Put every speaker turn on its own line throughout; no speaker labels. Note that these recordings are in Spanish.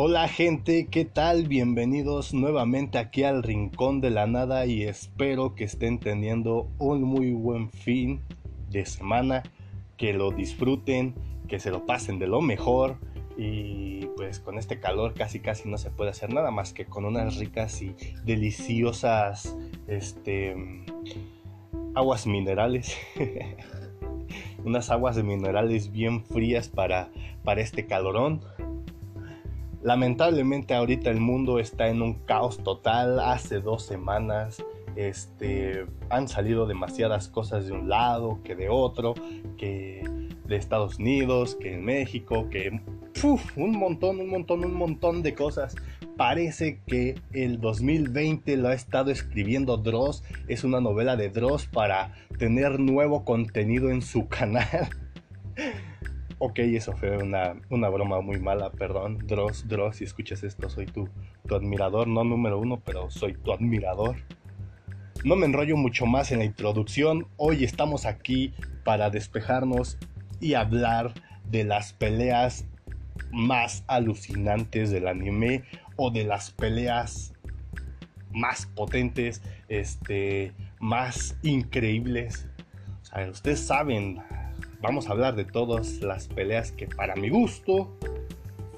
Hola gente, ¿qué tal? Bienvenidos nuevamente aquí al Rincón de la Nada y espero que estén teniendo un muy buen fin de semana, que lo disfruten, que se lo pasen de lo mejor y pues con este calor casi casi no se puede hacer nada más que con unas ricas y deliciosas este aguas minerales. unas aguas minerales bien frías para, para este calorón Lamentablemente ahorita el mundo está en un caos total. Hace dos semanas este, han salido demasiadas cosas de un lado que de otro, que de Estados Unidos, que en México, que un montón, un montón, un montón de cosas. Parece que el 2020 lo ha estado escribiendo Dross. Es una novela de Dross para tener nuevo contenido en su canal. Ok, eso fue una, broma muy mala, perdón. Dross, Dross, si escuchas esto, soy tu, tu admirador, no número uno, pero soy tu admirador. No me enrollo mucho más en la introducción. Hoy estamos aquí para despejarnos y hablar de las peleas más alucinantes del anime o de las peleas más potentes, este, más increíbles. O sea, ustedes saben vamos a hablar de todas las peleas que para mi gusto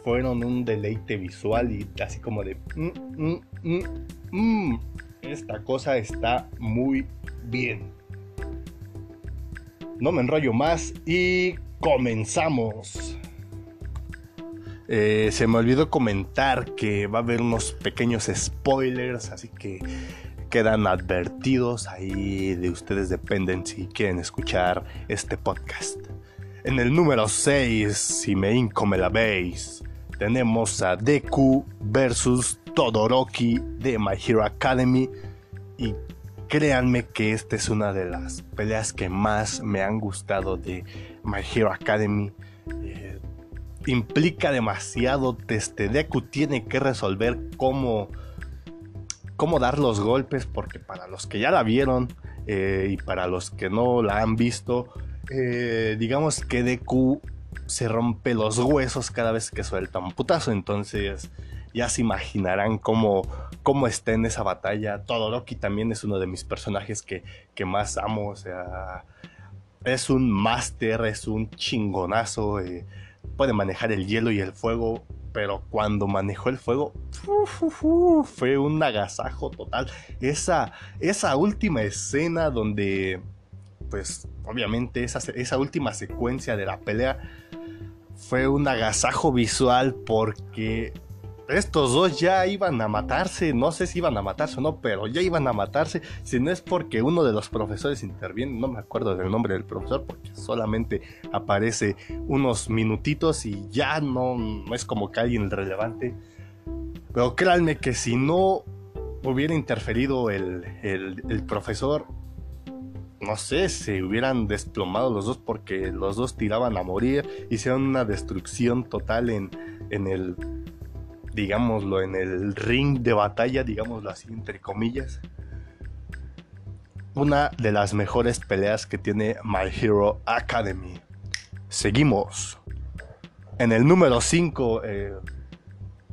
fueron un deleite visual y así como de... Mm, mm, mm, esta cosa está muy bien. No me enrollo más y comenzamos. Eh, se me olvidó comentar que va a haber unos pequeños spoilers, así que quedan advertidos, ahí de ustedes dependen si quieren escuchar este podcast. En el número 6, si me inco me la veis, tenemos a Deku versus Todoroki de My Hero Academy y créanme que esta es una de las peleas que más me han gustado de My Hero Academy. Eh, implica demasiado, este Deku tiene que resolver cómo cómo dar los golpes, porque para los que ya la vieron eh, y para los que no la han visto, eh, digamos que Deku se rompe los huesos cada vez que suelta un putazo, entonces ya se imaginarán cómo, cómo está en esa batalla. Todoroki también es uno de mis personajes que, que más amo, o sea, es un máster, es un chingonazo, eh, puede manejar el hielo y el fuego pero cuando manejó el fuego fue un agasajo total. Esa, esa última escena donde, pues obviamente esa, esa última secuencia de la pelea fue un agasajo visual porque estos dos ya iban a matarse, no sé si iban a matarse o no, pero ya iban a matarse, si no es porque uno de los profesores interviene, no me acuerdo del nombre del profesor, porque solamente aparece unos minutitos y ya no, es como que alguien relevante. Pero créanme que si no hubiera interferido el, el profesor, no sé, se hubieran desplomado los dos porque los dos tiraban a morir, hicieron una destrucción total en, en el digámoslo, en el ring de batalla, digámoslo así, entre comillas. Una de las mejores peleas que tiene My Hero Academy. Seguimos. En el número 5, eh,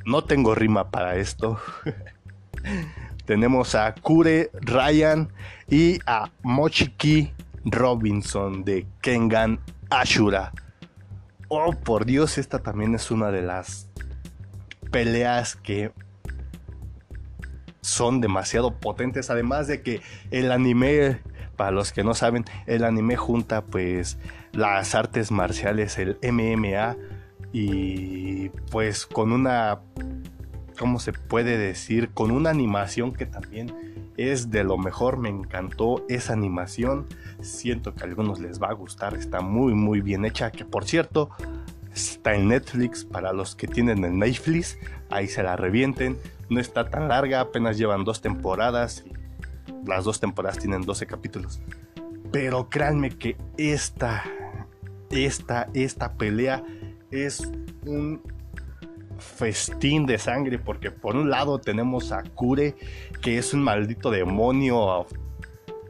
no tengo rima para esto. Tenemos a Kure Ryan y a Mochiki Robinson de Kengan Ashura. Oh, por Dios, esta también es una de las peleas que son demasiado potentes. Además de que el anime, para los que no saben, el anime junta pues las artes marciales, el MMA, y pues con una, ¿cómo se puede decir? Con una animación que también es de lo mejor. Me encantó esa animación. Siento que a algunos les va a gustar. Está muy, muy bien hecha. Que por cierto, Está en Netflix para los que tienen el Netflix. Ahí se la revienten. No está tan larga, apenas llevan dos temporadas. Las dos temporadas tienen 12 capítulos. Pero créanme que esta, esta, esta pelea es un festín de sangre porque por un lado tenemos a Kure que es un maldito demonio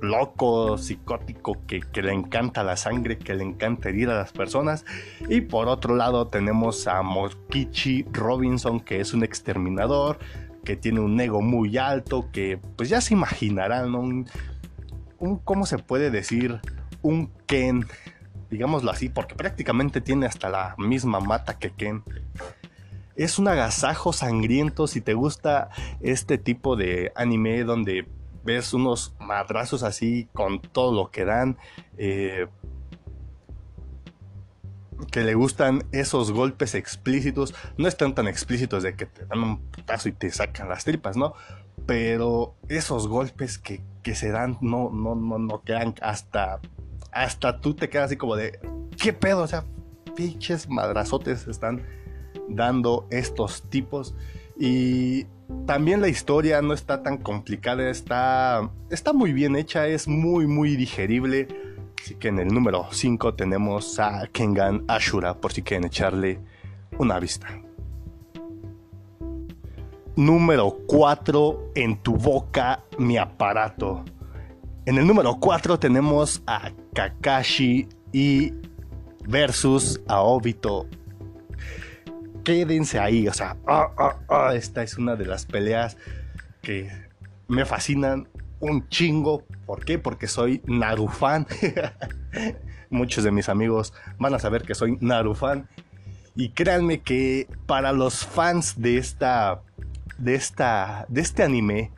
loco, psicótico, que, le encanta la sangre, que le encanta herir a las personas. Y por otro lado tenemos a Mokichi Robinson, que es un exterminador, que tiene un ego muy alto, que pues ya se imaginarán, ¿no? un, un, ¿cómo se puede decir? Un Ken, digámoslo así, porque prácticamente tiene hasta la misma mata que Ken. Es un agasajo sangriento si te gusta este tipo de anime donde ves unos madrazos así con todo lo que dan. Eh, que le gustan esos golpes explícitos. No están tan explícitos de que te dan un putazo y te sacan las tripas, ¿no? Pero esos golpes que, que se dan no, no, no, no quedan hasta. Hasta tú te quedas así como de. ¿Qué pedo? O sea, pinches madrazotes están dando estos tipos. Y también la historia no está tan complicada, está, está muy bien hecha, es muy, muy digerible. Así que en el número 5 tenemos a Kengan Ashura, por si quieren echarle una vista. Número 4, en tu boca, mi aparato. En el número 4 tenemos a Kakashi y versus a Obito quédense ahí. O sea, ah, ah, ah, esta es una de las peleas que me fascinan un chingo. ¿Por qué? Porque soy Narufan. Muchos de mis amigos van a saber que soy Narufan. Y créanme que para los fans de esta. de esta. de este anime.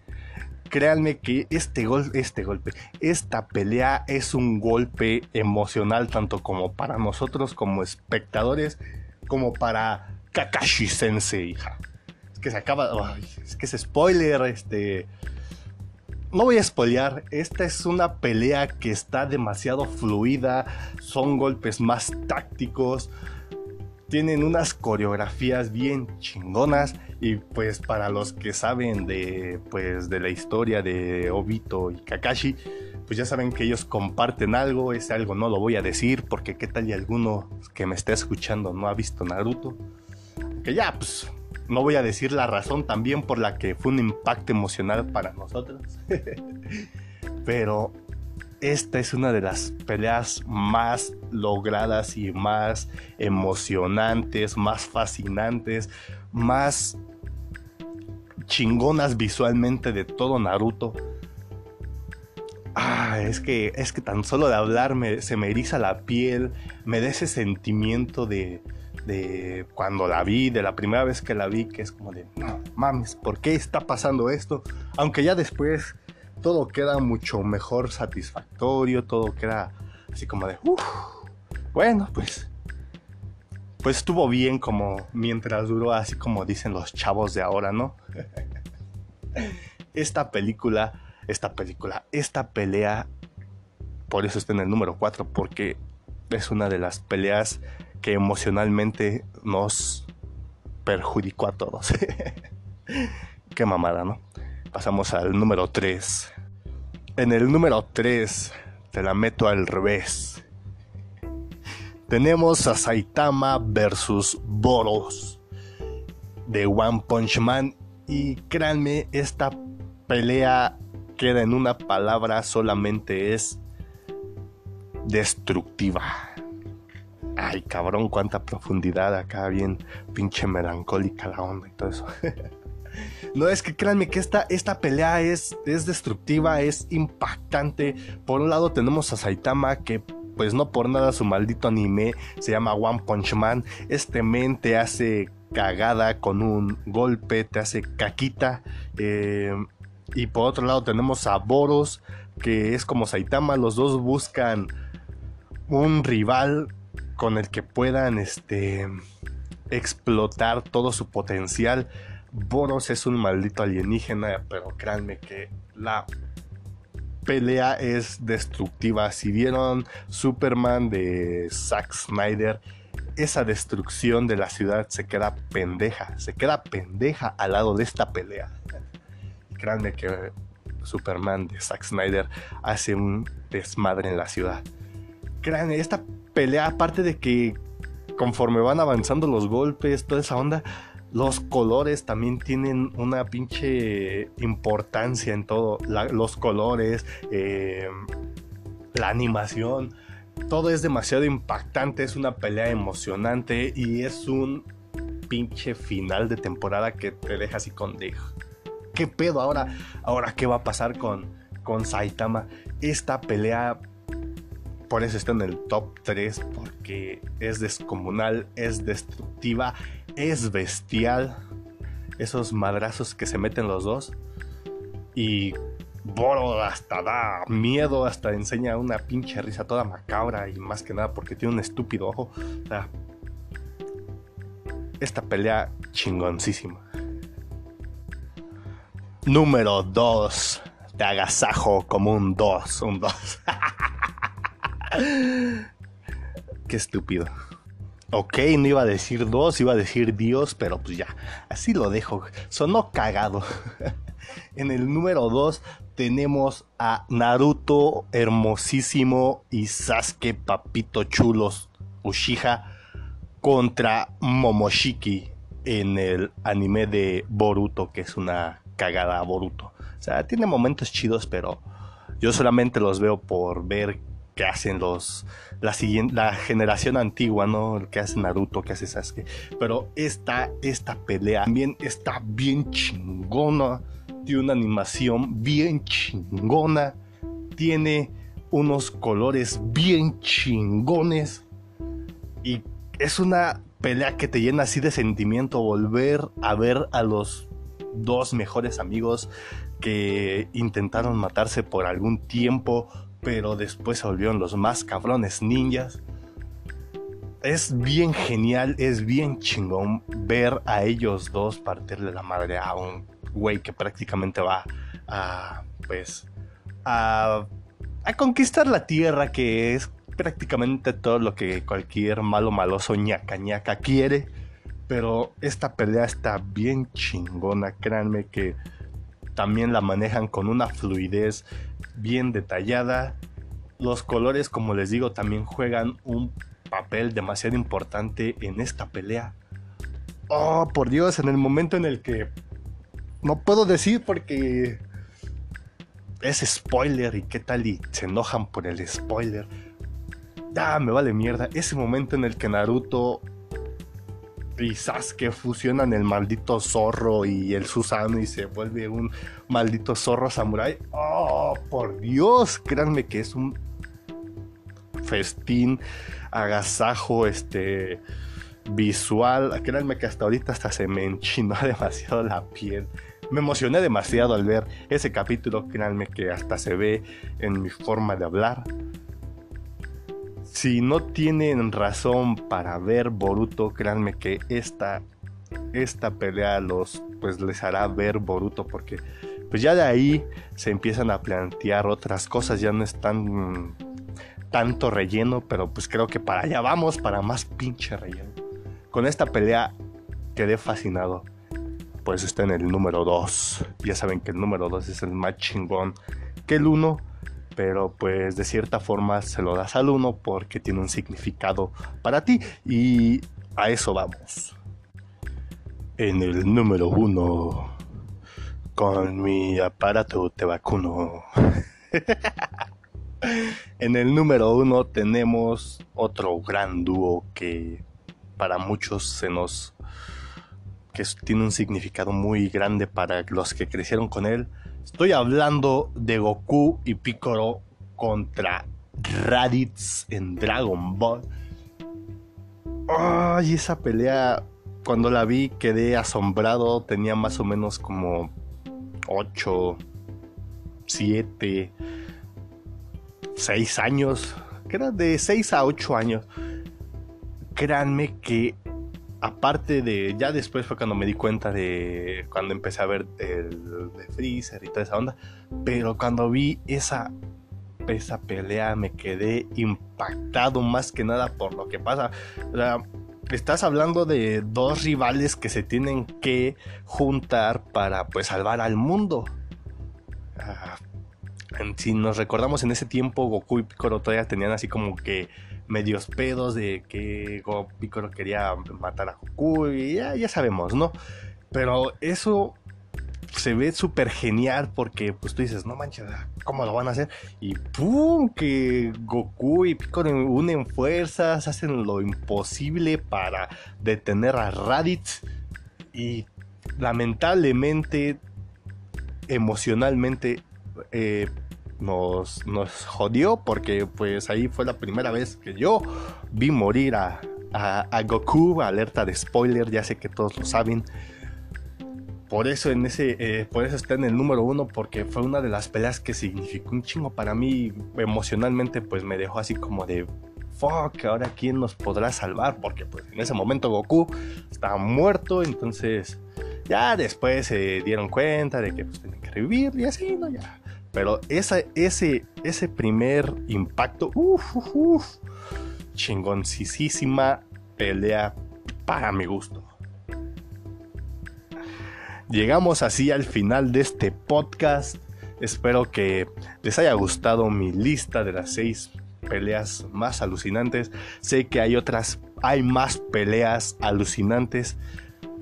Créanme que este, gol, este golpe, esta pelea es un golpe emocional tanto como para nosotros como espectadores, como para Kakashi Sensei, hija. Es que se acaba. es que es spoiler, este. No voy a spoilear, esta es una pelea que está demasiado fluida, son golpes más tácticos, tienen unas coreografías bien chingonas y pues para los que saben de pues de la historia de Obito y Kakashi, pues ya saben que ellos comparten algo, ese algo no lo voy a decir porque qué tal y alguno que me esté escuchando no ha visto Naruto que ya, pues, no voy a decir la razón también por la que fue un impacto emocional para nosotros. Pero esta es una de las peleas más logradas y más emocionantes, más fascinantes, más chingonas visualmente de todo Naruto. Ah, es que, es que tan solo de hablar se me eriza la piel, me da ese sentimiento de, de cuando la vi, de la primera vez que la vi, que es como de, no mames, ¿por qué está pasando esto? Aunque ya después todo queda mucho mejor satisfactorio, todo queda así como de, uff, bueno, pues, pues estuvo bien como mientras duró, así como dicen los chavos de ahora, ¿no? esta película, esta película, esta pelea, por eso está en el número 4, porque es una de las peleas que emocionalmente nos perjudicó a todos. Qué mamada, ¿no? Pasamos al número 3. En el número 3 te la meto al revés. Tenemos a Saitama versus Boros de One Punch Man y créanme, esta pelea queda en una palabra, solamente es destructiva. Ay, cabrón, cuánta profundidad acá, bien pinche melancólica la onda y todo eso. no, es que créanme que esta, esta pelea es, es destructiva, es impactante. Por un lado tenemos a Saitama que pues no por nada su maldito anime se llama One Punch Man. Este men te hace cagada con un golpe, te hace caquita. Eh, y por otro lado tenemos a Boros, que es como Saitama, los dos buscan un rival con el que puedan este, explotar todo su potencial. Boros es un maldito alienígena, pero créanme que la pelea es destructiva. Si vieron Superman de Zack Snyder, esa destrucción de la ciudad se queda pendeja, se queda pendeja al lado de esta pelea. créanme que Superman de Zack Snyder hace un desmadre en la ciudad. Créanme, esta pelea, aparte de que conforme van avanzando los golpes, toda esa onda, Los colores también tienen una pinche importancia en todo. los colores, eh, la animación, todo es demasiado impactante. Es una pelea emocionante y es un pinche final de temporada que te deja así con ¿Qué pedo ahora? Ahora qué va a pasar con, con Saitama? Esta pelea por eso está en el top 3 porque es descomunal, es destructiva, es bestial. Esos madrazos que se meten los dos. Y Boro hasta da miedo, hasta enseña una pinche risa toda macabra y más que nada porque tiene un estúpido ojo. O sea, esta pelea chingoncísima. Número 2. Te agasajo como un 2, un 2. Qué estúpido. Ok, no iba a decir dos, iba a decir Dios, pero pues ya, así lo dejo. Sonó cagado. en el número 2 tenemos a Naruto hermosísimo y Sasuke papito chulos Uchiha contra Momoshiki en el anime de Boruto, que es una cagada Boruto. O sea, tiene momentos chidos, pero yo solamente los veo por ver que hacen los la siguiente la generación antigua, ¿no? El que hace Naruto, que hace Sasuke. Pero esta esta pelea también está bien chingona, tiene una animación bien chingona, tiene unos colores bien chingones y es una pelea que te llena así de sentimiento volver a ver a los dos mejores amigos que intentaron matarse por algún tiempo pero después se volvieron los más cabrones ninjas. Es bien genial, es bien chingón ver a ellos dos partirle la madre a un güey que prácticamente va a, pues, a, conquistar la tierra, que es prácticamente todo lo que cualquier malo maloso ñaca ñaca quiere. Pero esta pelea está bien chingona, créanme que también la manejan con una fluidez bien detallada. Los colores, como les digo, también juegan un papel demasiado importante en esta pelea. Oh, por Dios, en el momento en el que no puedo decir porque es spoiler y qué tal y se enojan por el spoiler. Ya, me vale mierda. Ese momento en el que Naruto y Sasuke fusionan el maldito zorro y el Susano y se vuelve un maldito zorro samurai. Oh, por Dios, créanme que es un festín, agasajo, este visual. Créanme que hasta ahorita hasta se me enchinó demasiado la piel. Me emocioné demasiado al ver ese capítulo. Créanme que hasta se ve en mi forma de hablar si no tienen razón para ver Boruto, créanme que esta, esta pelea los, pues les hará ver Boruto porque pues ya de ahí se empiezan a plantear otras cosas, ya no es tan tanto relleno, pero pues creo que para allá vamos, para más pinche relleno. Con esta pelea quedé fascinado. Pues está en el número 2. Ya saben que el número 2 es el más chingón que el 1 pero pues de cierta forma se lo das al uno porque tiene un significado para ti y a eso vamos. En el número uno, con mi aparato te vacuno. en el número uno tenemos otro gran dúo que para muchos se nos que tiene un significado muy grande para los que crecieron con él Estoy hablando de Goku y Piccolo contra Raditz en Dragon Ball. Ay, esa pelea, cuando la vi quedé asombrado. Tenía más o menos como 8, 7, 6 años. Que era de 6 a 8 años. Créanme que aparte de, ya después fue cuando me di cuenta de, cuando empecé a ver el Freezer y toda esa onda, pero cuando vi esa, esa pelea me quedé impactado más que nada por lo que pasa. O sea, estás hablando de dos rivales que se tienen que juntar para pues salvar al mundo. Ah, si nos recordamos en ese tiempo, Goku y Piccolo todavía tenían así como que medios pedos de que Piccolo quería matar a Goku y ya, ya sabemos, ¿no? Pero eso se ve súper genial porque pues tú dices, no manches, ¿cómo lo van a hacer? Y ¡pum! Que Goku y Piccolo unen fuerzas, hacen lo imposible para detener a Raditz y lamentablemente, emocionalmente, eh, nos, nos jodió porque pues ahí fue la primera vez que yo vi morir a, a, Goku, alerta de spoiler, ya sé que todos lo saben. Por eso, en ese, eh, por eso está en el número uno, porque fue una de las peleas que significó un chingo para mí emocionalmente, pues me dejó así como de, fuck, ahora quién nos podrá salvar, porque pues en ese momento Goku estaba muerto, entonces ya después se dieron cuenta de que pues tenían que revivir y así, ¿no? Ya pero ese, ese primer impacto, uff, uff, chingoncísima pelea para mi gusto. Llegamos así al final de este podcast. Espero que les haya gustado mi lista de las seis peleas más alucinantes. Sé que hay otras, hay más peleas alucinantes.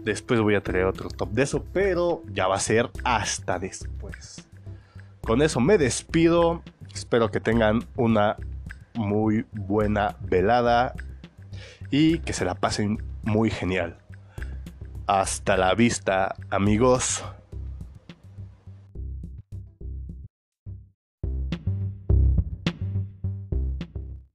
Después voy a traer otro top de eso, pero ya va a ser hasta después. Con eso me despido. Espero que tengan una muy buena velada y que se la pasen muy genial. Hasta la vista, amigos.